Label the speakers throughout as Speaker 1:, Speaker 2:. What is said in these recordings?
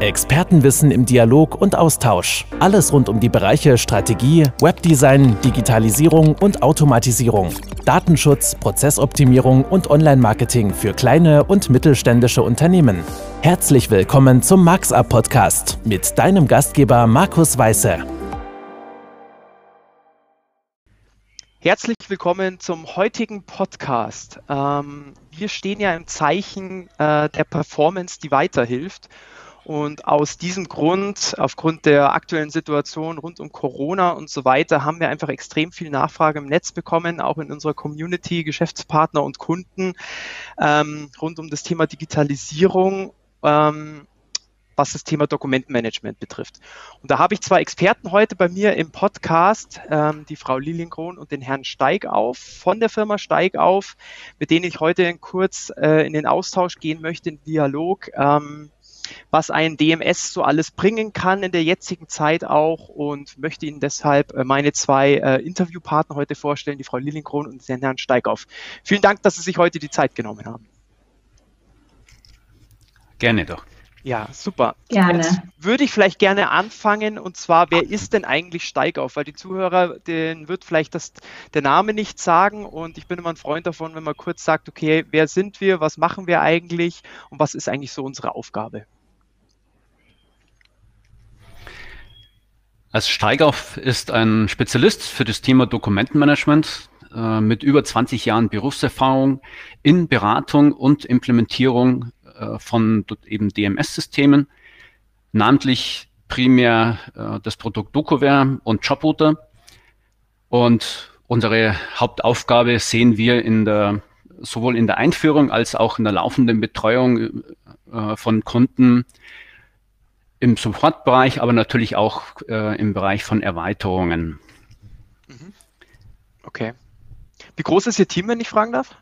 Speaker 1: Expertenwissen im Dialog und Austausch. Alles rund um die Bereiche Strategie, Webdesign, Digitalisierung und Automatisierung. Datenschutz, Prozessoptimierung und Online-Marketing für kleine und mittelständische Unternehmen. Herzlich willkommen zum MarxUp Podcast mit deinem Gastgeber Markus Weiße.
Speaker 2: Herzlich willkommen zum heutigen Podcast. Ähm, wir stehen ja im Zeichen äh, der Performance, die weiterhilft. Und aus diesem Grund, aufgrund der aktuellen Situation rund um Corona und so weiter, haben wir einfach extrem viel Nachfrage im Netz bekommen, auch in unserer Community, Geschäftspartner und Kunden, ähm, rund um das Thema Digitalisierung. Ähm, was das Thema Dokumentenmanagement betrifft. Und da habe ich zwei Experten heute bei mir im Podcast, ähm, die Frau Lilienkron und den Herrn Steigauf von der Firma Steigauf, mit denen ich heute kurz äh, in den Austausch gehen möchte, in Dialog. Ähm, was ein DMS so alles bringen kann in der jetzigen Zeit auch und möchte Ihnen deshalb äh, meine zwei äh, Interviewpartner heute vorstellen, die Frau Lilienkron und den Herrn Steigauf. Vielen Dank, dass Sie sich heute die Zeit genommen haben.
Speaker 3: Gerne doch.
Speaker 2: Ja, super.
Speaker 4: Gerne.
Speaker 2: Jetzt würde ich vielleicht gerne anfangen und zwar, wer ist denn eigentlich Steigauf? Weil die Zuhörer, denen wird vielleicht das, der Name nicht sagen und ich bin immer ein Freund davon, wenn man kurz sagt, okay, wer sind wir, was machen wir eigentlich und was ist eigentlich so unsere Aufgabe?
Speaker 3: Also Steigauf ist ein Spezialist für das Thema Dokumentenmanagement äh, mit über 20 Jahren Berufserfahrung in Beratung und Implementierung äh, von eben DMS-Systemen, namentlich primär äh, das Produkt DocuWare und Jobrouter. Und unsere Hauptaufgabe sehen wir in der, sowohl in der Einführung als auch in der laufenden Betreuung äh, von Kunden im Supportbereich, aber natürlich auch äh, im Bereich von Erweiterungen.
Speaker 2: Mhm. Okay. Wie groß ist Ihr Team, wenn ich fragen darf?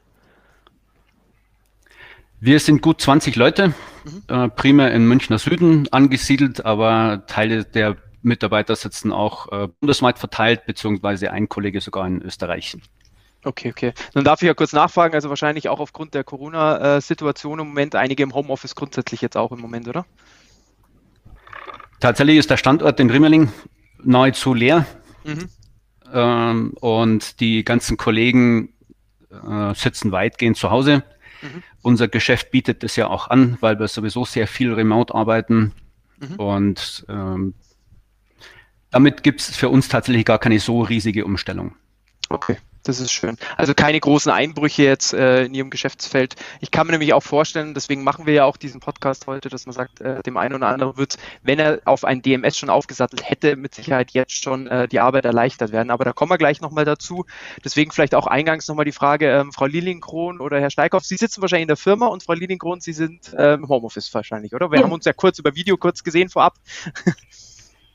Speaker 3: Wir sind gut 20 Leute, mhm. äh, primär in Münchner Süden angesiedelt, aber Teile der Mitarbeiter sitzen auch äh, bundesweit verteilt, beziehungsweise ein Kollege sogar in Österreich.
Speaker 2: Okay, okay. Dann darf ich ja kurz nachfragen, also wahrscheinlich auch aufgrund der Corona-Situation im Moment, einige im Homeoffice grundsätzlich jetzt auch im Moment, oder?
Speaker 3: Tatsächlich ist der Standort in Rimmeling nahezu leer. Mhm. Ähm, und die ganzen Kollegen äh, sitzen weitgehend zu Hause. Mhm. Unser Geschäft bietet das ja auch an, weil wir sowieso sehr viel remote arbeiten. Mhm. Und ähm, damit gibt es für uns tatsächlich gar keine so riesige Umstellung.
Speaker 2: Okay. Das ist schön. Also keine großen Einbrüche jetzt äh, in Ihrem Geschäftsfeld. Ich kann mir nämlich auch vorstellen, deswegen machen wir ja auch diesen Podcast heute, dass man sagt, äh, dem einen oder anderen wird, wenn er auf ein DMS schon aufgesattelt hätte, mit Sicherheit jetzt schon äh, die Arbeit erleichtert werden. Aber da kommen wir gleich nochmal dazu. Deswegen vielleicht auch eingangs nochmal die Frage, ähm, Frau Lilienkron oder Herr Steikhoff, Sie sitzen wahrscheinlich in der Firma und Frau Lilienkron, Sie sind äh, im Homeoffice wahrscheinlich, oder? Wir ja. haben uns ja kurz über Video kurz gesehen vorab.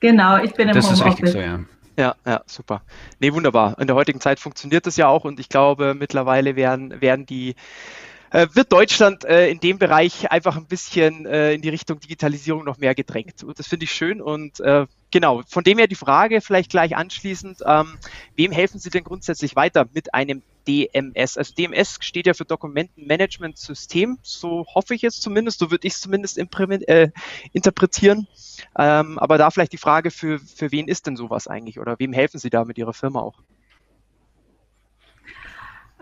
Speaker 4: Genau, ich bin im
Speaker 3: das
Speaker 4: Homeoffice.
Speaker 3: Das ist richtig so, ja.
Speaker 2: Ja, ja, super. Nee, wunderbar. In der heutigen Zeit funktioniert das ja auch und ich glaube, mittlerweile werden, werden die, äh, wird Deutschland äh, in dem Bereich einfach ein bisschen äh, in die Richtung Digitalisierung noch mehr gedrängt. Und das finde ich schön und äh, genau, von dem her die Frage vielleicht gleich anschließend, ähm, wem helfen Sie denn grundsätzlich weiter mit einem DMS? Also DMS steht ja für Dokumentenmanagement System, so hoffe ich es zumindest, so würde ich es zumindest äh, interpretieren. Ähm, aber da vielleicht die Frage, für, für wen ist denn sowas eigentlich oder wem helfen Sie da mit Ihrer Firma auch?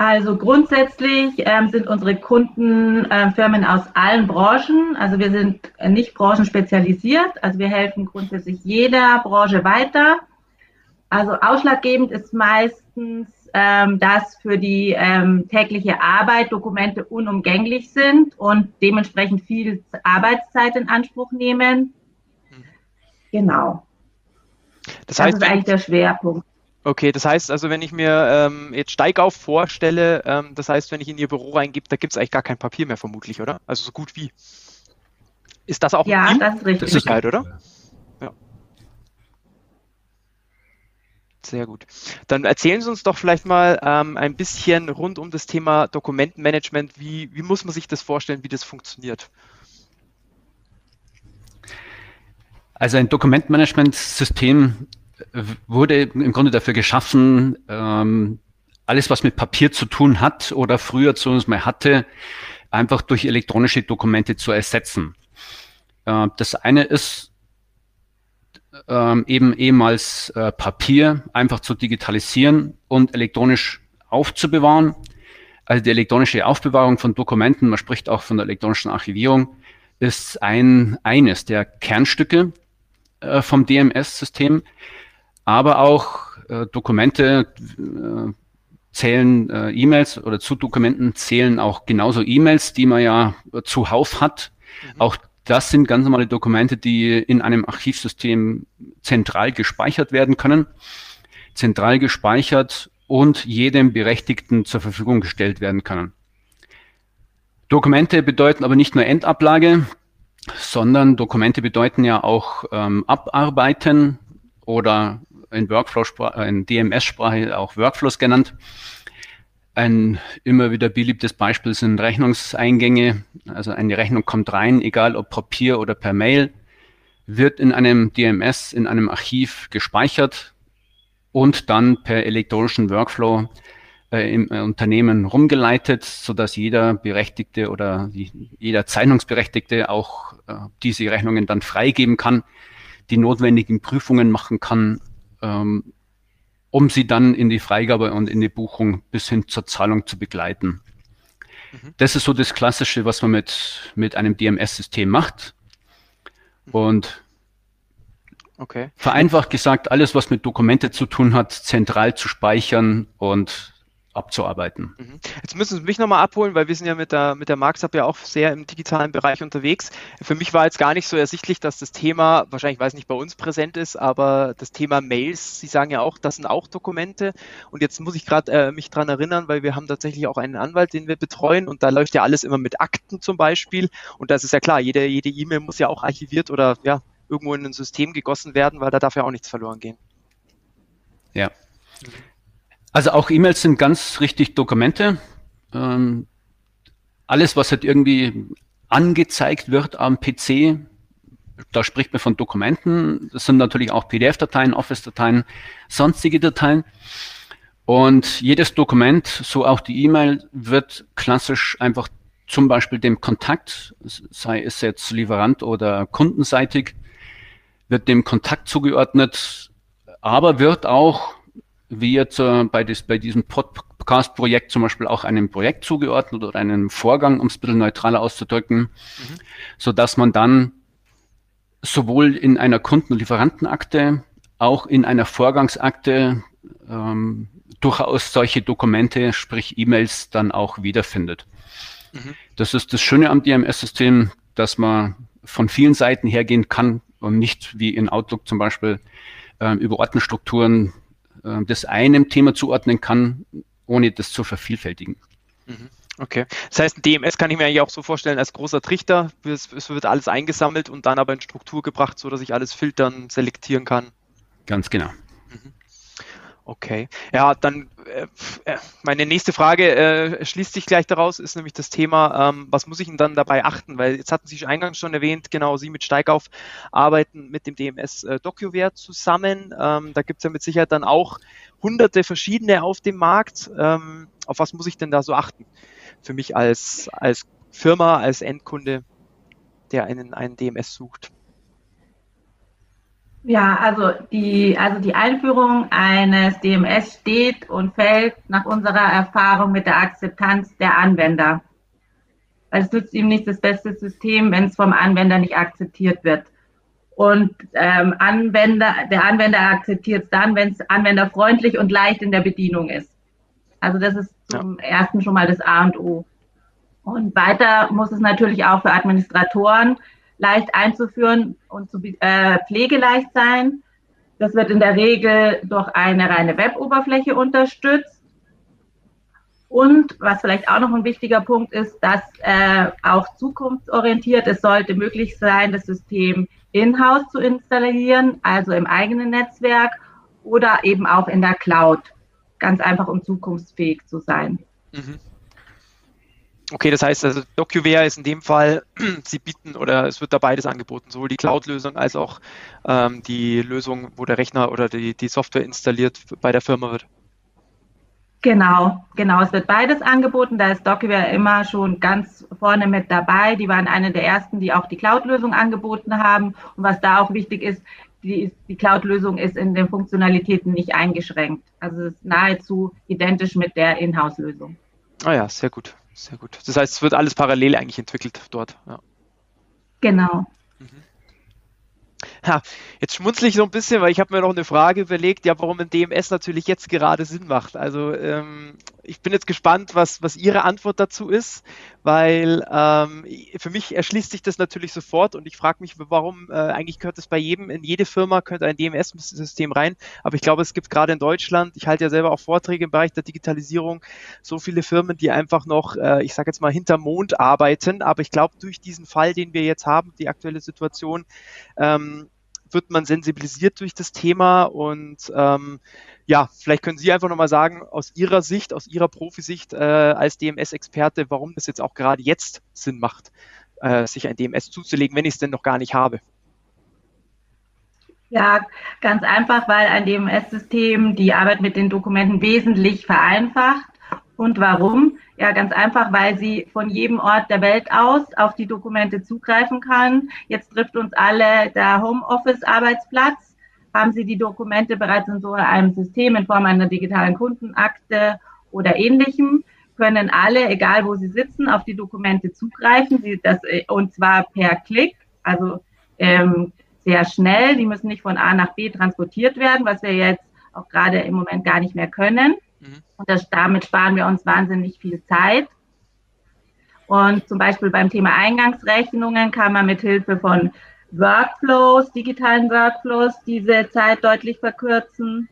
Speaker 4: Also grundsätzlich ähm, sind unsere Kunden äh, Firmen aus allen Branchen. Also wir sind nicht branchenspezialisiert. Also wir helfen grundsätzlich jeder Branche weiter. Also ausschlaggebend ist meistens, ähm, dass für die ähm, tägliche Arbeit Dokumente unumgänglich sind und dementsprechend viel Arbeitszeit in Anspruch nehmen. Mhm. Genau.
Speaker 2: Das, heißt,
Speaker 4: das ist eigentlich der Schwerpunkt.
Speaker 2: Okay, das heißt also, wenn ich mir ähm, jetzt Steigauf vorstelle, ähm, das heißt, wenn ich in Ihr Büro reingebe, da gibt es eigentlich gar kein Papier mehr vermutlich, oder? Also so gut wie. Ist das auch
Speaker 4: Ja,
Speaker 2: ein
Speaker 4: das ist richtig.
Speaker 2: Halt, oder? Ja. Sehr gut. Dann erzählen Sie uns doch vielleicht mal ähm, ein bisschen rund um das Thema Dokumentenmanagement. Wie, wie muss man sich das vorstellen, wie das funktioniert?
Speaker 3: Also ein Dokumentmanagementsystem wurde im Grunde dafür geschaffen, ähm, alles, was mit Papier zu tun hat oder früher zu uns mal hatte, einfach durch elektronische Dokumente zu ersetzen. Äh, das eine ist ähm, eben ehemals äh, Papier einfach zu digitalisieren und elektronisch aufzubewahren. Also die elektronische Aufbewahrung von Dokumenten, man spricht auch von der elektronischen Archivierung, ist ein, eines der Kernstücke äh, vom DMS-System. Aber auch äh, Dokumente äh, zählen äh, E-Mails oder zu Dokumenten zählen auch genauso E-Mails, die man ja zuhauf hat. Mhm. Auch das sind ganz normale Dokumente, die in einem Archivsystem zentral gespeichert werden können. Zentral gespeichert und jedem Berechtigten zur Verfügung gestellt werden können. Dokumente bedeuten aber nicht nur Endablage, sondern Dokumente bedeuten ja auch ähm, Abarbeiten oder in Workflow, in DMS-Sprache auch Workflows genannt. Ein immer wieder beliebtes Beispiel sind Rechnungseingänge. Also eine Rechnung kommt rein, egal ob Papier oder per Mail, wird in einem DMS, in einem Archiv gespeichert und dann per elektronischen Workflow äh, im äh, Unternehmen rumgeleitet, so dass jeder Berechtigte oder die, jeder Zeichnungsberechtigte auch äh, diese Rechnungen dann freigeben kann, die notwendigen Prüfungen machen kann, ähm, um sie dann in die Freigabe und in die Buchung bis hin zur Zahlung zu begleiten. Mhm. Das ist so das Klassische, was man mit, mit einem DMS-System macht. Mhm. Und okay. vereinfacht gesagt, alles, was mit Dokumente zu tun hat, zentral zu speichern und abzuarbeiten.
Speaker 2: Mhm. Jetzt müssen Sie mich nochmal abholen, weil wir sind ja mit der, mit der Marksab ja auch sehr im digitalen Bereich unterwegs. Für mich war jetzt gar nicht so ersichtlich, dass das Thema, wahrscheinlich weiß nicht bei uns präsent ist, aber das Thema Mails, Sie sagen ja auch, das sind auch Dokumente. Und jetzt muss ich gerade äh, mich dran erinnern, weil wir haben tatsächlich auch einen Anwalt, den wir betreuen und da läuft ja alles immer mit Akten zum Beispiel. Und das ist ja klar, jede jede E-Mail muss ja auch archiviert oder ja irgendwo in ein System gegossen werden, weil da darf ja auch nichts verloren gehen.
Speaker 3: Ja. Mhm. Also auch E-Mails sind ganz richtig Dokumente. Ähm, alles, was halt irgendwie angezeigt wird am PC, da spricht man von Dokumenten. Das sind natürlich auch PDF-Dateien, Office-Dateien, sonstige Dateien. Und jedes Dokument, so auch die E-Mail, wird klassisch einfach zum Beispiel dem Kontakt, sei es jetzt Lieferant oder kundenseitig, wird dem Kontakt zugeordnet, aber wird auch wie jetzt äh, bei, des, bei diesem Podcast-Projekt zum Beispiel auch einem Projekt zugeordnet oder einem Vorgang, um es ein bisschen neutraler auszudrücken, mhm. so dass man dann sowohl in einer Kunden- und Lieferantenakte, auch in einer Vorgangsakte ähm, durchaus solche Dokumente, sprich E-Mails, dann auch wiederfindet. Mhm. Das ist das Schöne am DMS-System, dass man von vielen Seiten hergehen kann und nicht wie in Outlook zum Beispiel äh, über Ordnerstrukturen äh, das einem Thema zuordnen kann, ohne das zu vervielfältigen.
Speaker 2: Mhm. Okay. Das heißt, ein DMS kann ich mir eigentlich auch so vorstellen als großer Trichter. Es, es, wird alles eingesammelt und dann aber in Struktur gebracht, sodass ich alles filtern, selektieren kann.
Speaker 3: Ganz genau.
Speaker 2: Okay. Ja, dann meine nächste Frage äh, schließt sich gleich daraus, ist nämlich das Thema, ähm, was muss ich denn dann dabei achten? Weil jetzt hatten Sie eingangs schon erwähnt, genau, Sie mit Steigauf arbeiten mit dem DMS äh, DocuWare zusammen. Ähm, da gibt es ja mit Sicherheit dann auch hunderte verschiedene auf dem Markt. Ähm, auf was muss ich denn da so achten? Für mich als, als Firma, als Endkunde, der einen, einen DMS sucht.
Speaker 4: Ja, also die, also die Einführung eines DMS steht und fällt nach unserer Erfahrung mit der Akzeptanz der Anwender. Weil es nützt ihm nicht das beste System, wenn es vom Anwender nicht akzeptiert wird. Und ähm, Anwender, der Anwender akzeptiert es dann, wenn es anwenderfreundlich und leicht in der Bedienung ist. Also das ist zum ja. ersten schon mal das A und O. Und weiter muss es natürlich auch für Administratoren leicht einzuführen und zu, äh, pflegeleicht sein. Das wird in der Regel durch eine reine Web-Oberfläche unterstützt. Und was vielleicht auch noch ein wichtiger Punkt ist, dass äh, auch zukunftsorientiert, es sollte möglich sein, das System in-house zu installieren, also im eigenen Netzwerk oder eben auch in der Cloud. Ganz einfach, um zukunftsfähig zu sein. Mhm.
Speaker 2: Okay, das heißt also DocuWare ist in dem Fall, Sie bieten oder es wird da beides angeboten, sowohl die Cloud-Lösung als auch ähm, die Lösung, wo der Rechner oder die, die Software installiert bei der Firma wird.
Speaker 4: Genau, genau. Es wird beides angeboten. Da ist DocuWare immer schon ganz vorne mit dabei. Die waren eine der ersten, die auch die Cloud-Lösung angeboten haben. Und was da auch wichtig ist, die, die Cloud-Lösung ist in den Funktionalitäten nicht eingeschränkt. Also es ist nahezu identisch mit der Inhouse-Lösung.
Speaker 2: Ah ja, sehr gut, sehr gut. Das heißt, es wird alles parallel eigentlich entwickelt dort. Ja.
Speaker 4: Genau.
Speaker 2: Ja, jetzt schmunzle ich so ein bisschen, weil ich habe mir noch eine Frage überlegt, ja, warum ein DMS natürlich jetzt gerade Sinn macht. Also ähm, ich bin jetzt gespannt, was, was Ihre Antwort dazu ist, weil ähm, für mich erschließt sich das natürlich sofort und ich frage mich, warum äh, eigentlich gehört es bei jedem, in jede Firma könnte ein DMS-System rein, aber ich glaube, es gibt gerade in Deutschland, ich halte ja selber auch Vorträge im Bereich der Digitalisierung, so viele Firmen, die einfach noch, äh, ich sage jetzt mal, hinter Mond arbeiten, aber ich glaube, durch diesen Fall, den wir jetzt haben, die aktuelle Situation, ähm, wird man sensibilisiert durch das Thema und ähm, ja, vielleicht können Sie einfach nochmal sagen, aus Ihrer Sicht, aus Ihrer Profisicht äh, als DMS-Experte, warum das jetzt auch gerade jetzt Sinn macht, äh, sich ein DMS zuzulegen, wenn ich es denn noch gar nicht habe.
Speaker 4: Ja, ganz einfach, weil ein DMS-System die Arbeit mit den Dokumenten wesentlich vereinfacht. Und warum? Ja, ganz einfach, weil sie von jedem Ort der Welt aus auf die Dokumente zugreifen kann. Jetzt trifft uns alle der Homeoffice-Arbeitsplatz. Haben Sie die Dokumente bereits in so einem System in Form einer digitalen Kundenakte oder ähnlichem, können alle, egal wo sie sitzen, auf die Dokumente zugreifen, sie das, und zwar per Klick, also ähm, sehr schnell. Die müssen nicht von A nach B transportiert werden, was wir jetzt auch gerade im Moment gar nicht mehr können. Mhm. Und das, damit sparen wir uns wahnsinnig viel Zeit. Und zum Beispiel beim Thema Eingangsrechnungen kann man mit Hilfe von Workflows, digitalen Workflows, diese Zeit deutlich verkürzen.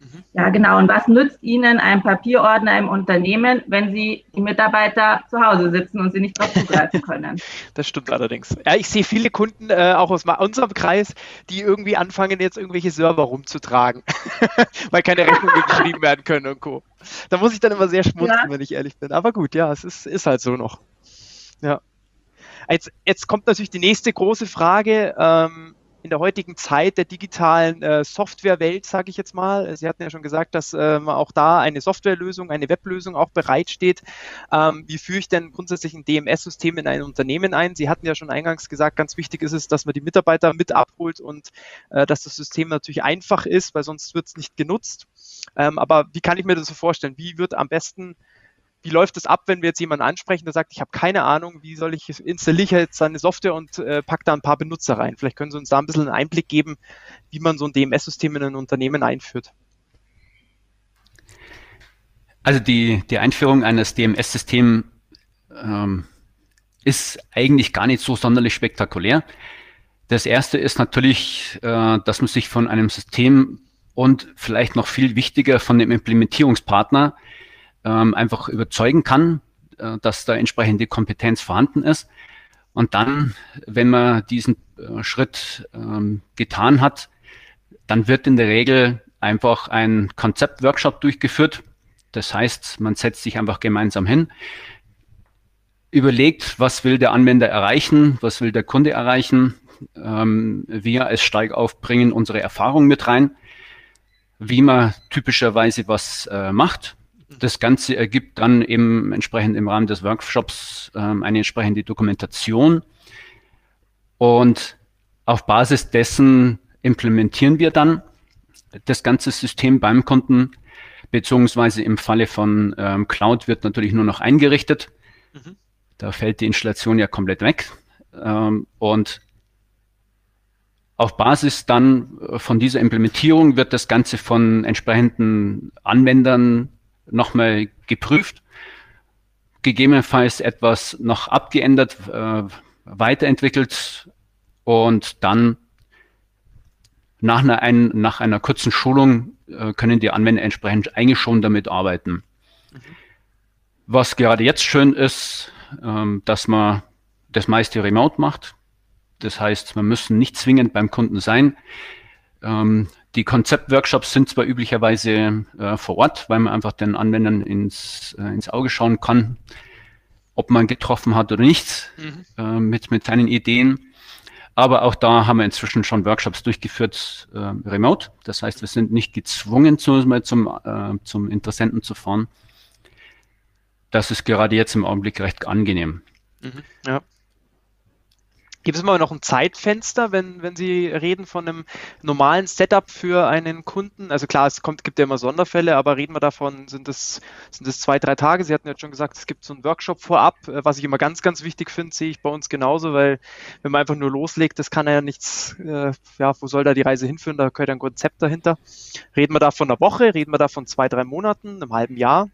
Speaker 4: Mhm. Ja, genau. Und was nützt Ihnen ein Papierordner im Unternehmen, wenn Sie die Mitarbeiter zu Hause sitzen und sie nicht darauf zugreifen können?
Speaker 2: Das stimmt allerdings. Ja, ich sehe viele Kunden, äh, auch aus unserem Kreis, die irgendwie anfangen, jetzt irgendwelche Server rumzutragen, weil keine Rechnungen geschrieben werden können und Co. Da muss ich dann immer sehr schmunzeln, ja. wenn ich ehrlich bin. Aber gut, ja, es ist, ist halt so noch. Ja. Jetzt, jetzt kommt natürlich die nächste große Frage. Ähm, in der heutigen Zeit der digitalen äh, Softwarewelt, sage ich jetzt mal. Sie hatten ja schon gesagt, dass ähm, auch da eine Softwarelösung, eine Weblösung auch bereitsteht. Ähm, wie führe ich denn grundsätzlich ein DMS-System in ein Unternehmen ein? Sie hatten ja schon eingangs gesagt, ganz wichtig ist es, dass man die Mitarbeiter mit abholt und äh, dass das System natürlich einfach ist, weil sonst wird es nicht genutzt. Ähm, aber wie kann ich mir das so vorstellen? Wie wird am besten wie läuft es ab, wenn wir jetzt jemanden ansprechen, der sagt, ich habe keine Ahnung, wie soll ich installiere jetzt seine Software und äh, pack da ein paar Benutzer rein. Vielleicht können Sie uns da ein bisschen einen Einblick geben, wie man so ein DMS-System in ein Unternehmen einführt.
Speaker 3: Also die, die Einführung eines DMS-Systems ähm, ist eigentlich gar nicht so sonderlich spektakulär. Das erste ist natürlich, äh, dass man sich von einem System und vielleicht noch viel wichtiger von dem Implementierungspartner ähm, einfach überzeugen kann, äh, dass da entsprechende Kompetenz vorhanden ist. Und dann, wenn man diesen äh, Schritt ähm, getan hat, dann wird in der Regel einfach ein Konzeptworkshop durchgeführt. Das heißt, man setzt sich einfach gemeinsam hin, überlegt, was will der Anwender erreichen, was will der Kunde erreichen. Ähm, wir als Steigauf bringen unsere Erfahrung mit rein, wie man typischerweise was äh, macht das Ganze ergibt dann eben entsprechend im Rahmen des Workshops ähm, eine entsprechende Dokumentation. Und auf Basis dessen implementieren wir dann das ganze System beim Kunden, beziehungsweise im Falle von ähm, Cloud wird natürlich nur noch eingerichtet. Mhm. Da fällt die Installation ja komplett weg. Ähm, und auf Basis dann von dieser Implementierung wird das Ganze von entsprechenden Anwendern nochmal geprüft, gegebenenfalls etwas noch abgeändert, äh, weiterentwickelt und dann nach einer, ein, nach einer kurzen Schulung äh, können die Anwender entsprechend schon damit arbeiten. Mhm. Was gerade jetzt schön ist, ähm, dass man das meiste remote macht. Das heißt, man müssen nicht zwingend beim Kunden sein. Ähm, die Konzeptworkshops sind zwar üblicherweise äh, vor Ort, weil man einfach den Anwendern ins, äh, ins Auge schauen kann, ob man getroffen hat oder nicht mhm. äh, mit, mit seinen Ideen. Aber auch da haben wir inzwischen schon Workshops durchgeführt, äh, remote. Das heißt, wir sind nicht gezwungen, zum, zum, äh, zum Interessenten zu fahren. Das ist gerade jetzt im Augenblick recht angenehm. Mhm, ja.
Speaker 2: Gibt es mal noch ein Zeitfenster, wenn, wenn Sie reden von einem normalen Setup für einen Kunden? Also klar, es kommt, gibt ja immer Sonderfälle, aber reden wir davon, sind es sind zwei, drei Tage? Sie hatten ja schon gesagt, es gibt so einen Workshop vorab, äh, was ich immer ganz, ganz wichtig finde, sehe ich bei uns genauso, weil wenn man einfach nur loslegt, das kann ja nichts, äh, ja, wo soll da die Reise hinführen? Da gehört ein Konzept dahinter. Reden wir da von einer Woche, reden wir da von zwei, drei Monaten, einem halben Jahr?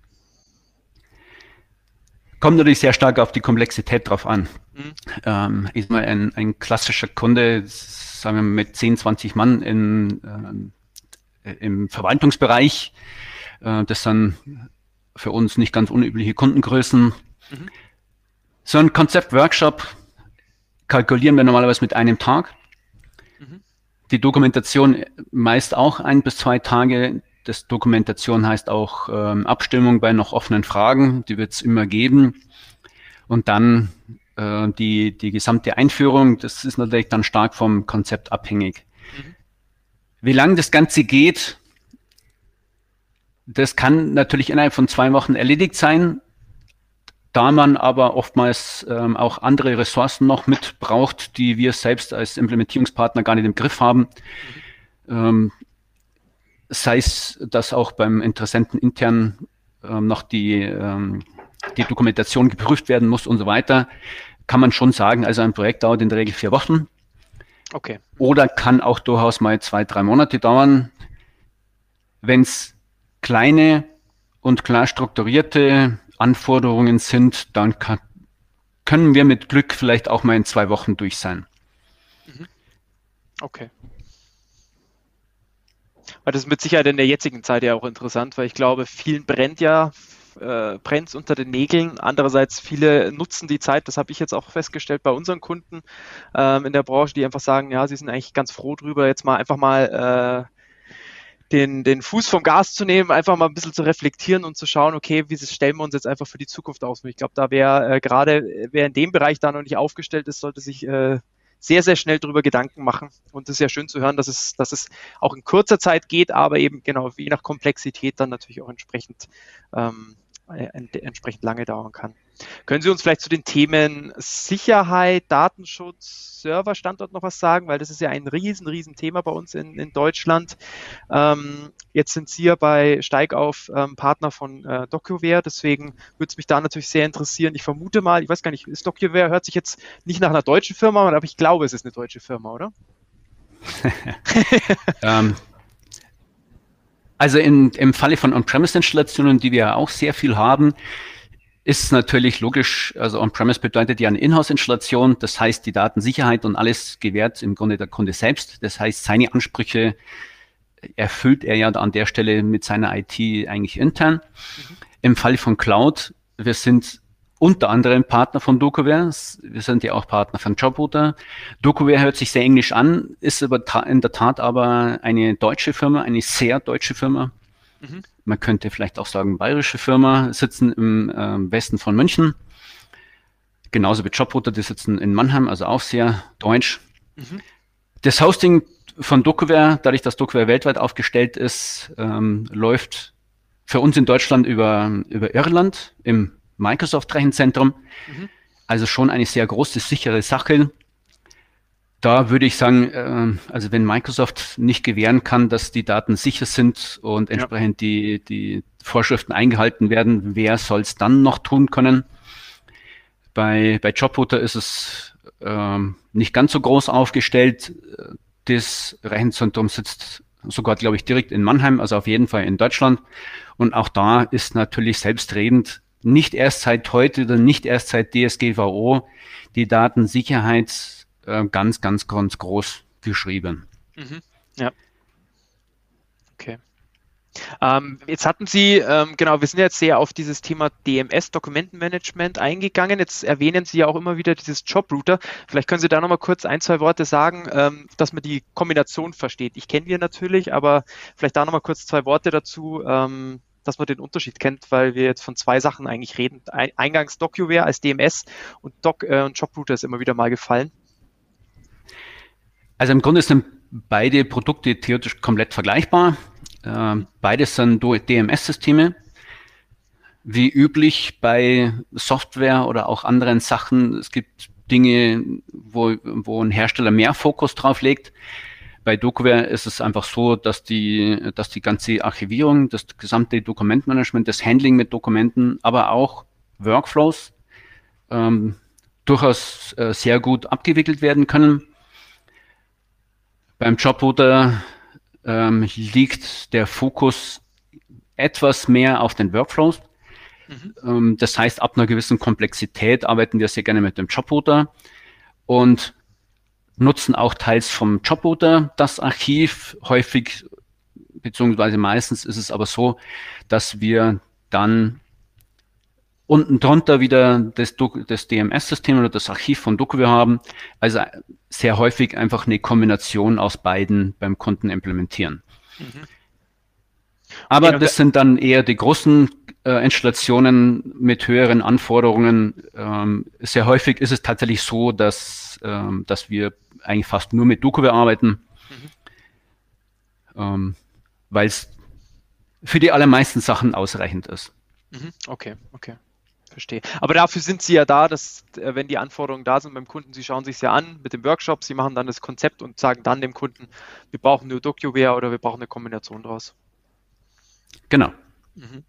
Speaker 3: Kommt natürlich sehr stark auf die Komplexität drauf an. Mhm. Ähm, ist mal ein, ein klassischer Kunde, sagen wir mit 10, 20 Mann in, äh, im Verwaltungsbereich. Äh, das sind für uns nicht ganz unübliche Kundengrößen. Mhm. So ein Konzept-Workshop kalkulieren wir normalerweise mit einem Tag. Mhm. Die Dokumentation meist auch ein bis zwei Tage. Das Dokumentation heißt auch ähm, Abstimmung bei noch offenen Fragen, die wird es immer geben. Und dann äh, die, die gesamte Einführung, das ist natürlich dann stark vom Konzept abhängig. Mhm. Wie lange das Ganze geht, das kann natürlich innerhalb von zwei Wochen erledigt sein. Da man aber oftmals ähm, auch andere Ressourcen noch mit braucht, die wir selbst als Implementierungspartner gar nicht im Griff haben, mhm. ähm, sei es, dass auch beim Interessenten intern ähm, noch die, ähm, die Dokumentation geprüft werden muss und so weiter, kann man schon sagen, also ein Projekt dauert in der Regel vier Wochen. Okay. Oder kann auch durchaus mal zwei, drei Monate dauern. Wenn es kleine und klar strukturierte Anforderungen sind, dann kann, können wir mit Glück vielleicht auch mal in zwei Wochen durch sein.
Speaker 2: Mhm. Okay. Das ist mit Sicherheit in der jetzigen Zeit ja auch interessant, weil ich glaube, vielen brennt ja, äh, brennt unter den Nägeln. Andererseits viele nutzen die Zeit, das habe ich jetzt auch festgestellt bei unseren Kunden ähm, in der Branche, die einfach sagen, ja, sie sind eigentlich ganz froh drüber, jetzt mal einfach mal äh, den, den Fuß vom Gas zu nehmen, einfach mal ein bisschen zu reflektieren und zu schauen, okay, wie stellen wir uns jetzt einfach für die Zukunft aus? Und ich glaube, da wäre äh, gerade, wer in dem Bereich da noch nicht aufgestellt ist, sollte sich äh, sehr, sehr schnell darüber Gedanken machen. Und es ist ja schön zu hören, dass es, dass es auch in kurzer Zeit geht, aber eben genau je nach Komplexität dann natürlich auch entsprechend, ähm, äh, entsprechend lange dauern kann. Können Sie uns vielleicht zu den Themen Sicherheit, Datenschutz, Serverstandort noch was sagen? Weil das ist ja ein riesen, riesen Thema bei uns in, in Deutschland. Ähm, jetzt sind Sie ja bei Steigauf ähm, Partner von äh, DocuWare, deswegen würde es mich da natürlich sehr interessieren. Ich vermute mal, ich weiß gar nicht, ist DocuWare, hört sich jetzt nicht nach einer deutschen Firma an, aber ich glaube, es ist eine deutsche Firma, oder?
Speaker 3: ähm, also in, im Falle von On-Premise-Installationen, die wir auch sehr viel haben, ist natürlich logisch, also On-Premise bedeutet ja eine Inhouse-Installation, das heißt die Datensicherheit und alles gewährt im Grunde der Kunde selbst. Das heißt, seine Ansprüche erfüllt er ja an der Stelle mit seiner IT eigentlich intern. Mhm. Im Fall von Cloud, wir sind unter anderem Partner von DocuWare. Wir sind ja auch Partner von Jobrouter. DocuWare hört sich sehr englisch an, ist aber in der Tat aber eine deutsche Firma, eine sehr deutsche Firma. Mhm. Man könnte vielleicht auch sagen, bayerische Firma, sitzen im äh, Westen von München. Genauso wie Jobrouter, die sitzen in Mannheim, also auch sehr deutsch. Mhm. Das Hosting von DocuWare, dadurch, dass DocuWare weltweit aufgestellt ist, ähm, läuft für uns in Deutschland über, über Irland im Microsoft-Rechenzentrum. Mhm. Also schon eine sehr große, sichere Sache da würde ich sagen, äh, also wenn Microsoft nicht gewähren kann, dass die Daten sicher sind und entsprechend ja. die, die Vorschriften eingehalten werden, wer soll es dann noch tun können? Bei, bei Jobrouter ist es ähm, nicht ganz so groß aufgestellt. Das Rechenzentrum sitzt sogar, glaube ich, direkt in Mannheim, also auf jeden Fall in Deutschland. Und auch da ist natürlich selbstredend nicht erst seit heute oder nicht erst seit DSGVO die Datensicherheit äh, ganz, ganz, ganz groß geschrieben. Mhm.
Speaker 2: Ja. Okay. Ähm, jetzt hatten Sie, ähm, genau, wir sind jetzt sehr auf dieses Thema DMS, Dokumentenmanagement, eingegangen. Jetzt erwähnen Sie ja auch immer wieder dieses Jobrouter. Vielleicht können Sie da nochmal kurz ein, zwei Worte sagen, ähm, dass man die Kombination versteht. Ich kenne die natürlich, aber vielleicht da nochmal kurz zwei Worte dazu, ähm, dass man den Unterschied kennt, weil wir jetzt von zwei Sachen eigentlich reden. Eingangs DocuWare als DMS und Doc äh, und Jobrouter ist immer wieder mal gefallen.
Speaker 3: Also im Grunde sind beide Produkte theoretisch komplett vergleichbar. Äh, beides sind DMS-Systeme. Wie üblich bei Software oder auch anderen Sachen, es gibt Dinge, wo, wo ein Hersteller mehr Fokus drauf legt. Bei DocuWare ist es einfach so, dass die, dass die ganze Archivierung, das gesamte Dokumentmanagement, das Handling mit Dokumenten, aber auch Workflows ähm, durchaus äh, sehr gut abgewickelt werden können. Beim Jobrouter ähm, liegt der Fokus etwas mehr auf den Workflows. Mhm. Ähm, das heißt, ab einer gewissen Komplexität arbeiten wir sehr gerne mit dem Jobrouter. Und nutzen auch teils vom Jobrouter das Archiv. Häufig, beziehungsweise meistens ist es aber so, dass wir dann unten drunter wieder das, das DMS-System oder das Archiv von DocuWare haben. Also sehr häufig einfach eine Kombination aus beiden beim Kunden implementieren. Mhm. Aber okay, das sind dann eher die großen äh, Installationen mit höheren Anforderungen. Ähm, sehr häufig ist es tatsächlich so, dass, ähm, dass wir eigentlich fast nur mit Doku bearbeiten, mhm. ähm, weil es für die allermeisten Sachen ausreichend ist.
Speaker 2: Mhm. Okay, okay. Verstehe. Aber dafür sind Sie ja da, dass, äh, wenn die Anforderungen da sind beim Kunden, Sie schauen sich ja an mit dem Workshop, Sie machen dann das Konzept und sagen dann dem Kunden, wir brauchen nur DocuWare oder wir brauchen eine Kombination daraus.
Speaker 3: Genau.
Speaker 2: Mhm.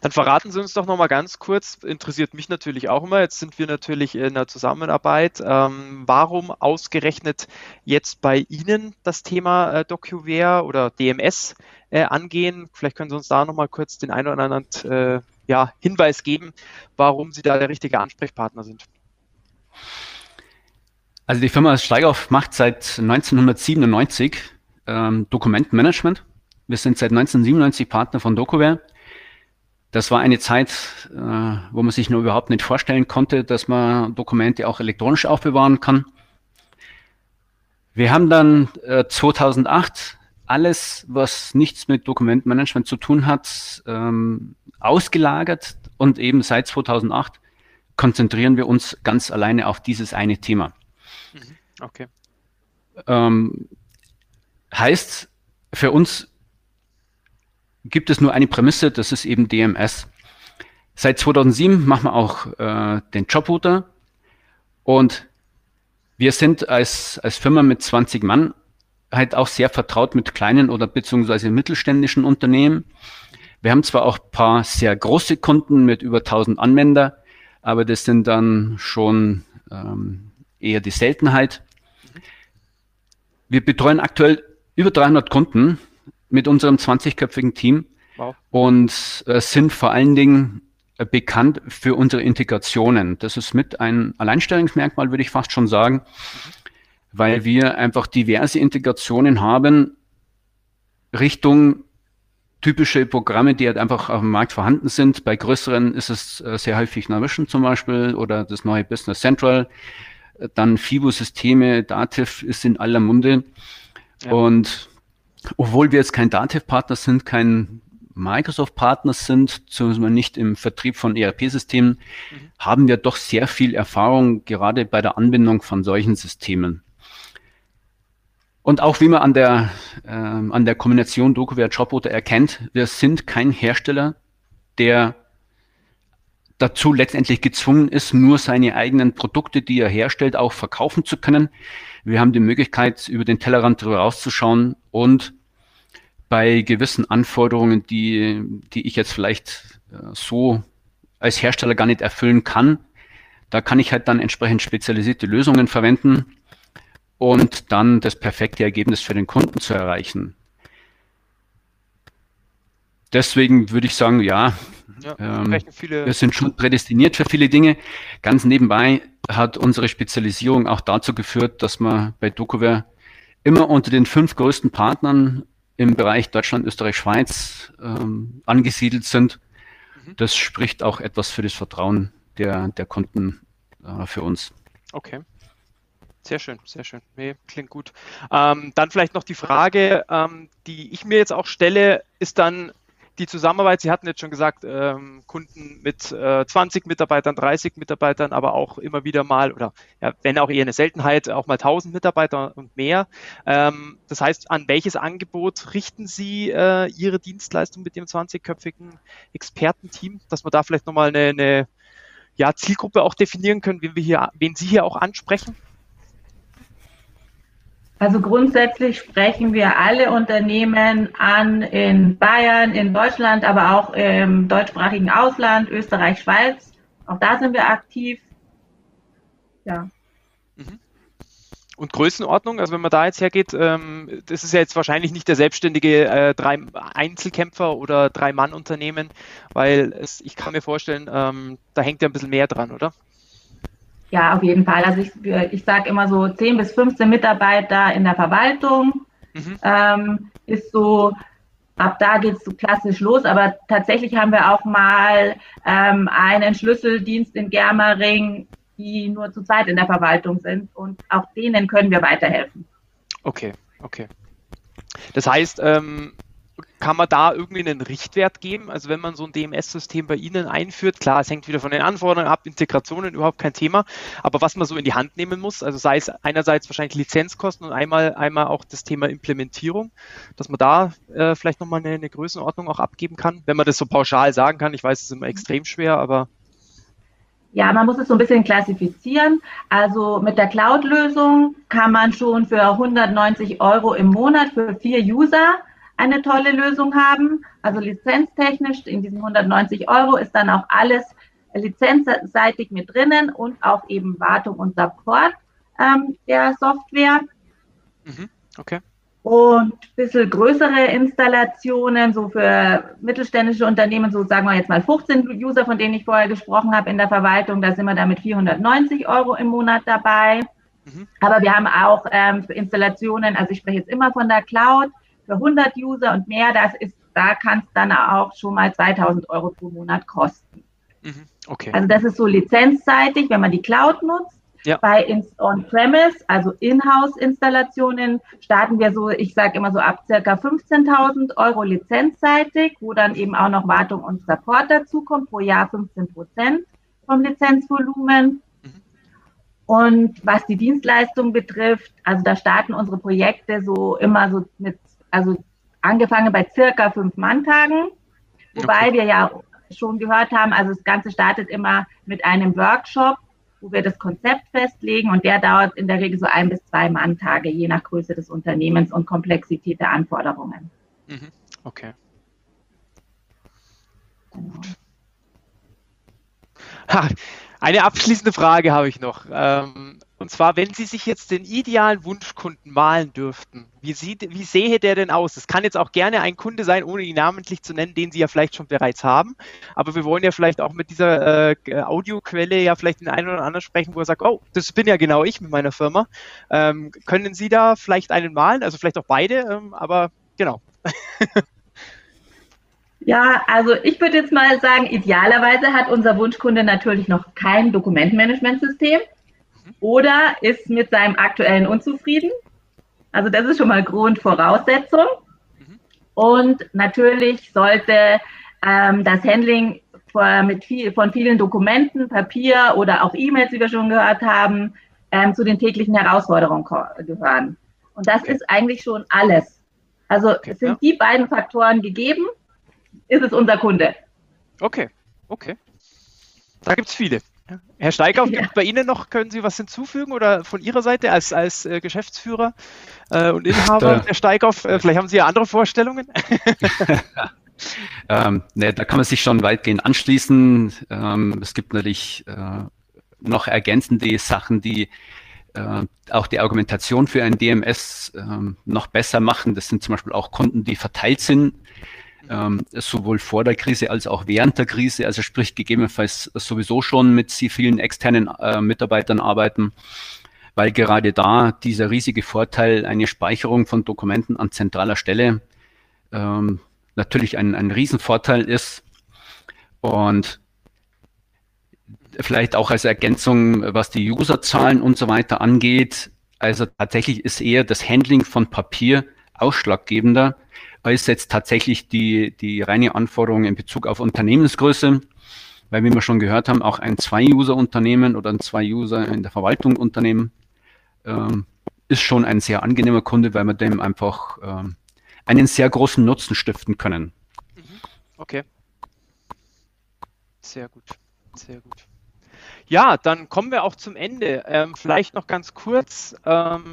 Speaker 2: Dann verraten Sie uns doch nochmal ganz kurz, interessiert mich natürlich auch immer, jetzt sind wir natürlich in der Zusammenarbeit. Ähm, warum ausgerechnet jetzt bei Ihnen das Thema äh, DocuWare oder DMS äh, angehen? Vielleicht können Sie uns da nochmal kurz den einen oder anderen äh, ja, Hinweis geben, warum Sie da der richtige Ansprechpartner sind.
Speaker 3: Also die Firma Steigauf macht seit 1997 ähm, Dokumentenmanagement. Wir sind seit 1997 Partner von DocuWare. Das war eine Zeit, äh, wo man sich nur überhaupt nicht vorstellen konnte, dass man Dokumente auch elektronisch aufbewahren kann. Wir haben dann äh, 2008 alles, was nichts mit Dokumentmanagement zu tun hat, ähm, ausgelagert und eben seit 2008 konzentrieren wir uns ganz alleine auf dieses eine Thema.
Speaker 2: Mhm. Okay.
Speaker 3: Ähm, heißt für uns gibt es nur eine Prämisse, das ist eben DMS. Seit 2007 machen wir auch äh, den Jobrouter und wir sind als, als Firma mit 20 Mann halt auch sehr vertraut mit kleinen oder beziehungsweise mittelständischen Unternehmen. Wir haben zwar auch paar sehr große Kunden mit über 1000 Anwender, aber das sind dann schon ähm, eher die Seltenheit. Wir betreuen aktuell über 300 Kunden mit unserem 20-köpfigen Team wow. und äh, sind vor allen Dingen äh, bekannt für unsere Integrationen. Das ist mit ein Alleinstellungsmerkmal, würde ich fast schon sagen, weil wir einfach diverse Integrationen haben Richtung typische Programme, die halt einfach auf dem Markt vorhanden sind. Bei größeren ist es äh, sehr häufig Navision zum Beispiel oder das neue Business Central. Dann FIBO-Systeme, Dativ ist in aller Munde. Ja. Und obwohl wir jetzt kein Dativ-Partner sind, kein Microsoft-Partner sind, zumindest nicht im Vertrieb von ERP-Systemen, mhm. haben wir doch sehr viel Erfahrung gerade bei der Anbindung von solchen Systemen. Und auch wie man an der, äh, an der Kombination DokuWare Jobrouter erkennt, wir sind kein Hersteller, der dazu letztendlich gezwungen ist, nur seine eigenen Produkte, die er herstellt, auch verkaufen zu können. Wir haben die Möglichkeit, über den Tellerrand drüber rauszuschauen und bei gewissen Anforderungen, die, die ich jetzt vielleicht äh, so als Hersteller gar nicht erfüllen kann, da kann ich halt dann entsprechend spezialisierte Lösungen verwenden und dann das perfekte Ergebnis für den Kunden zu erreichen. Deswegen würde ich sagen, ja, ja ähm, wir sind schon prädestiniert für viele Dinge. Ganz nebenbei hat unsere Spezialisierung auch dazu geführt, dass wir bei DokuWare immer unter den fünf größten Partnern im Bereich Deutschland, Österreich, Schweiz ähm, angesiedelt sind. Mhm. Das spricht auch etwas für das Vertrauen der, der Kunden äh, für uns.
Speaker 2: Okay. Sehr schön, sehr schön. Nee, klingt gut. Ähm, dann vielleicht noch die Frage, ähm, die ich mir jetzt auch stelle, ist dann die Zusammenarbeit, Sie hatten jetzt schon gesagt, ähm, Kunden mit äh, 20 Mitarbeitern, 30 Mitarbeitern, aber auch immer wieder mal, oder ja, wenn auch eher eine Seltenheit, auch mal 1000 Mitarbeiter und mehr. Ähm, das heißt, an welches Angebot richten Sie äh, Ihre Dienstleistung mit dem 20-köpfigen Expertenteam, dass wir da vielleicht nochmal eine, eine ja, Zielgruppe auch definieren können, wen, wir hier, wen Sie hier auch ansprechen?
Speaker 4: Also grundsätzlich sprechen wir alle Unternehmen an in Bayern, in Deutschland, aber auch im deutschsprachigen Ausland, Österreich, Schweiz. Auch da sind wir aktiv.
Speaker 2: Ja. Mhm. Und Größenordnung, also wenn man da jetzt hergeht, ähm, das ist ja jetzt wahrscheinlich nicht der selbstständige äh, drei Einzelkämpfer oder Drei-Mann-Unternehmen, weil es, ich kann mir vorstellen, ähm, da hängt ja ein bisschen mehr dran, oder?
Speaker 4: Ja, auf jeden Fall. Also ich, ich sage immer so 10 bis 15 Mitarbeiter in der Verwaltung mhm. ähm, ist so, ab da geht es so klassisch los. Aber tatsächlich haben wir auch mal ähm, einen Schlüsseldienst in Germering, die nur zu zweit in der Verwaltung sind und auch denen können wir weiterhelfen.
Speaker 2: Okay, okay. Das heißt, ähm, kann man da irgendwie einen Richtwert geben? Also wenn man so ein DMS-System bei Ihnen einführt, klar, es hängt wieder von den Anforderungen ab, Integrationen überhaupt kein Thema, aber was man so in die Hand nehmen muss, also sei es einerseits wahrscheinlich Lizenzkosten und einmal, einmal auch das Thema Implementierung, dass man da äh, vielleicht nochmal eine, eine Größenordnung auch abgeben kann, wenn man das so pauschal sagen kann. Ich weiß, es ist immer extrem schwer, aber
Speaker 4: ja, man muss es so ein bisschen klassifizieren. Also mit der Cloud-Lösung kann man schon für 190 Euro im Monat für vier User eine tolle Lösung haben. Also lizenztechnisch in diesen 190 Euro ist dann auch alles lizenzseitig mit drinnen und auch eben Wartung und Support ähm, der Software. Mhm, okay. Und ein bisschen größere Installationen, so für mittelständische Unternehmen, so sagen wir jetzt mal 15 User, von denen ich vorher gesprochen habe in der Verwaltung, da sind wir dann mit 490 Euro im Monat dabei. Mhm. Aber wir haben auch ähm, für Installationen, also ich spreche jetzt immer von der Cloud, für 100 User und mehr, das ist, da kann es dann auch schon mal 2000 Euro pro Monat kosten. Mhm, okay. Also das ist so lizenzseitig, wenn man die Cloud nutzt. Ja. Bei On-Premise, also Inhouse-Installationen, starten wir so, ich sage immer so ab circa 15.000 Euro lizenzseitig, wo dann eben auch noch Wartung und Support dazukommt, pro Jahr 15 Prozent vom Lizenzvolumen. Mhm. Und was die Dienstleistung betrifft, also da starten unsere Projekte so immer so mit also angefangen bei circa fünf Manntagen, wobei okay. wir ja schon gehört haben, also das Ganze startet immer mit einem Workshop, wo wir das Konzept festlegen und der dauert in der Regel so ein bis zwei Manntage, je nach Größe des Unternehmens und Komplexität der Anforderungen.
Speaker 2: Mhm. Okay. Gut. Ha, eine abschließende Frage habe ich noch. Ähm, und zwar, wenn Sie sich jetzt den idealen Wunschkunden malen dürften, wie, sieht, wie sehe der denn aus? Es kann jetzt auch gerne ein Kunde sein, ohne ihn namentlich zu nennen, den Sie ja vielleicht schon bereits haben. Aber wir wollen ja vielleicht auch mit dieser äh, Audioquelle ja vielleicht den einen oder anderen sprechen, wo er sagt, oh, das bin ja genau ich mit meiner Firma. Ähm, können Sie da vielleicht einen malen? Also vielleicht auch beide, ähm, aber genau.
Speaker 4: Ja, also ich würde jetzt mal sagen, idealerweise hat unser Wunschkunde natürlich noch kein Dokumentenmanagementsystem oder ist mit seinem aktuellen unzufrieden. Also das ist schon mal Grundvoraussetzung. Mhm. Und natürlich sollte ähm, das Handling von, viel, von vielen Dokumenten, Papier oder auch E-Mails, wie wir schon gehört haben, ähm, zu den täglichen Herausforderungen gehören. Und das okay. ist eigentlich schon alles. Also okay, sind ja. die beiden Faktoren gegeben, ist es unser Kunde.
Speaker 2: Okay, okay. Da gibt es viele. Herr Steighoff, ja. bei Ihnen noch, können Sie was hinzufügen oder von Ihrer Seite als, als äh, Geschäftsführer äh, und Inhaber, da, Herr Steighoff, äh, vielleicht haben Sie ja andere Vorstellungen?
Speaker 3: ähm, ne, da kann man sich schon weitgehend anschließen. Ähm, es gibt natürlich äh, noch ergänzende Sachen, die äh, auch die Argumentation für ein DMS ähm, noch besser machen. Das sind zum Beispiel auch Kunden, die verteilt sind ähm, sowohl vor der Krise als auch während der Krise, also sprich gegebenenfalls sowieso schon mit vielen externen äh, Mitarbeitern arbeiten, weil gerade da dieser riesige Vorteil, eine Speicherung von Dokumenten an zentraler Stelle, ähm, natürlich ein, ein Riesenvorteil ist. Und vielleicht auch als Ergänzung, was die Userzahlen und so weiter angeht. Also tatsächlich ist eher das Handling von Papier ausschlaggebender, als jetzt tatsächlich die, die reine Anforderung in Bezug auf Unternehmensgröße. Weil, wie wir schon gehört haben, auch ein Zwei-User-Unternehmen oder ein Zwei-User in der Verwaltung Unternehmen ähm, ist schon ein sehr angenehmer Kunde, weil wir dem einfach ähm, einen sehr großen Nutzen stiften können. Mhm.
Speaker 2: Okay. Sehr gut. Sehr gut. Ja, dann kommen wir auch zum Ende. Ähm, vielleicht noch ganz kurz. Ähm,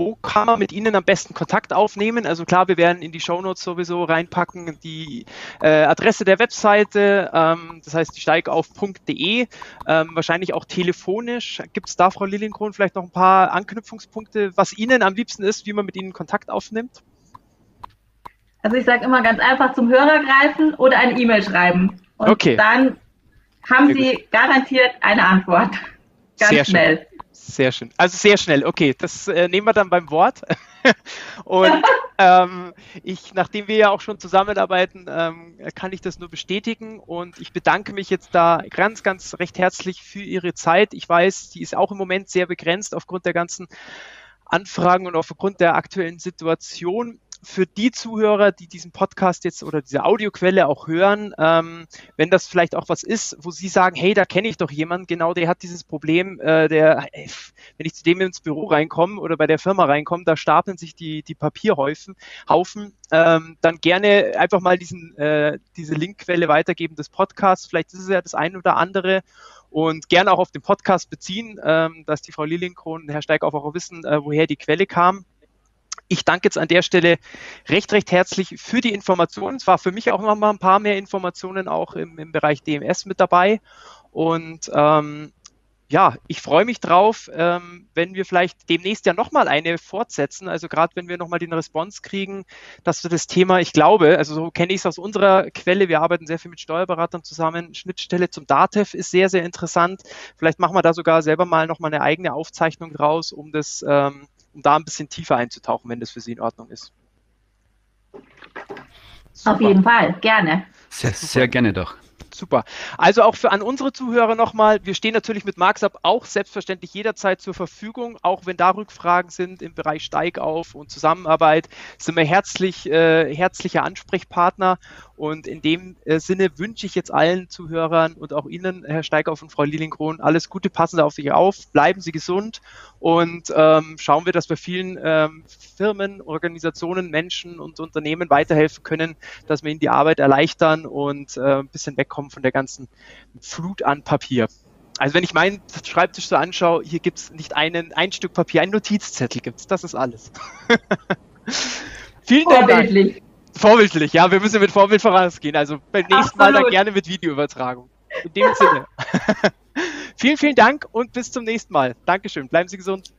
Speaker 2: wo kann man mit Ihnen am besten Kontakt aufnehmen? Also klar, wir werden in die Shownotes sowieso reinpacken die äh, Adresse der Webseite, ähm, das heißt die steigauf.de, ähm, wahrscheinlich auch telefonisch. Gibt es da, Frau Lilienkron, vielleicht noch ein paar Anknüpfungspunkte, was Ihnen am liebsten ist, wie man mit Ihnen Kontakt aufnimmt?
Speaker 4: Also ich sage immer ganz einfach zum Hörer greifen oder eine E-Mail schreiben. Und
Speaker 2: okay.
Speaker 4: dann haben Sehr Sie gut. garantiert eine Antwort.
Speaker 2: Ganz Sehr schnell. Schön. Sehr schön. Also sehr schnell. Okay, das äh, nehmen wir dann beim Wort. und ähm, ich, nachdem wir ja auch schon zusammenarbeiten, ähm, kann ich das nur bestätigen. Und ich bedanke mich jetzt da ganz, ganz recht herzlich für Ihre Zeit. Ich weiß, die ist auch im Moment sehr begrenzt aufgrund der ganzen Anfragen und aufgrund der aktuellen Situation für die Zuhörer, die diesen Podcast jetzt oder diese Audioquelle auch hören, ähm, wenn das vielleicht auch was ist, wo sie sagen, hey, da kenne ich doch jemanden, genau, der hat dieses Problem, äh, der, wenn ich zu dem ins Büro reinkomme oder bei der Firma reinkomme, da stapeln sich die, die Papierhaufen, Haufen, ähm, dann gerne einfach mal diesen, äh, diese Linkquelle weitergeben des Podcasts. Vielleicht ist es ja das ein oder andere und gerne auch auf den Podcast beziehen, ähm, dass die Frau Lilienkron, Herr Steig auch wissen, äh, woher die Quelle kam. Ich danke jetzt an der Stelle recht, recht herzlich für die Informationen. Es war für mich auch noch mal ein paar mehr Informationen auch im, im Bereich DMS mit dabei. Und ähm, ja, ich freue mich drauf, ähm, wenn wir vielleicht demnächst ja nochmal eine fortsetzen. Also gerade wenn wir nochmal den Response kriegen, dass wir das Thema, ich glaube, also so kenne ich es aus unserer Quelle, wir arbeiten sehr viel mit Steuerberatern zusammen. Schnittstelle zum DATEV ist sehr, sehr interessant. Vielleicht machen wir da sogar selber mal nochmal eine eigene Aufzeichnung draus, um das ähm, um da ein bisschen tiefer einzutauchen, wenn das für Sie in Ordnung ist.
Speaker 4: Super. Auf jeden Fall, gerne.
Speaker 3: Sehr, sehr gerne doch.
Speaker 2: Super. Also auch für an unsere Zuhörer nochmal, wir stehen natürlich mit MarxUp auch selbstverständlich jederzeit zur Verfügung, auch wenn da Rückfragen sind im Bereich Steigauf und Zusammenarbeit, sind wir herzlich, äh, herzlicher Ansprechpartner und in dem äh, Sinne wünsche ich jetzt allen Zuhörern und auch Ihnen, Herr Steigauf und Frau Lilienkron, alles Gute, passen Sie auf sich auf, bleiben Sie gesund und ähm, schauen wir, dass wir vielen ähm, Firmen, Organisationen, Menschen und Unternehmen weiterhelfen können, dass wir ihnen die Arbeit erleichtern und äh, ein bisschen wegkommen von der ganzen Flut an Papier. Also wenn ich meinen Schreibtisch so anschaue, hier gibt es nicht einen, ein Stück Papier, ein Notizzettel gibt es, das ist alles. Vielen Dank. Vorbildlich, ja, wir müssen mit Vorbild vorausgehen. Also beim nächsten Absolut. Mal dann gerne mit Videoübertragung. In dem Sinne. vielen, vielen Dank und bis zum nächsten Mal. Dankeschön. Bleiben Sie gesund.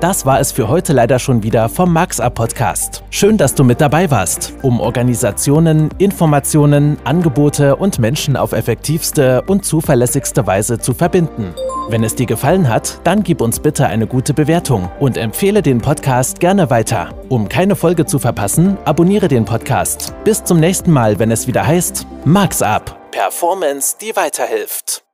Speaker 1: Das war es für heute leider schon wieder vom MaxUp Podcast. Schön, dass du mit dabei warst, um Organisationen, Informationen, Angebote und Menschen auf effektivste und zuverlässigste Weise zu verbinden. Wenn es dir gefallen hat, dann gib uns bitte eine gute Bewertung und empfehle den Podcast gerne weiter. Um keine Folge zu verpassen, abonniere den Podcast. Bis zum nächsten Mal, wenn es wieder heißt MaxUp. Performance, die weiterhilft.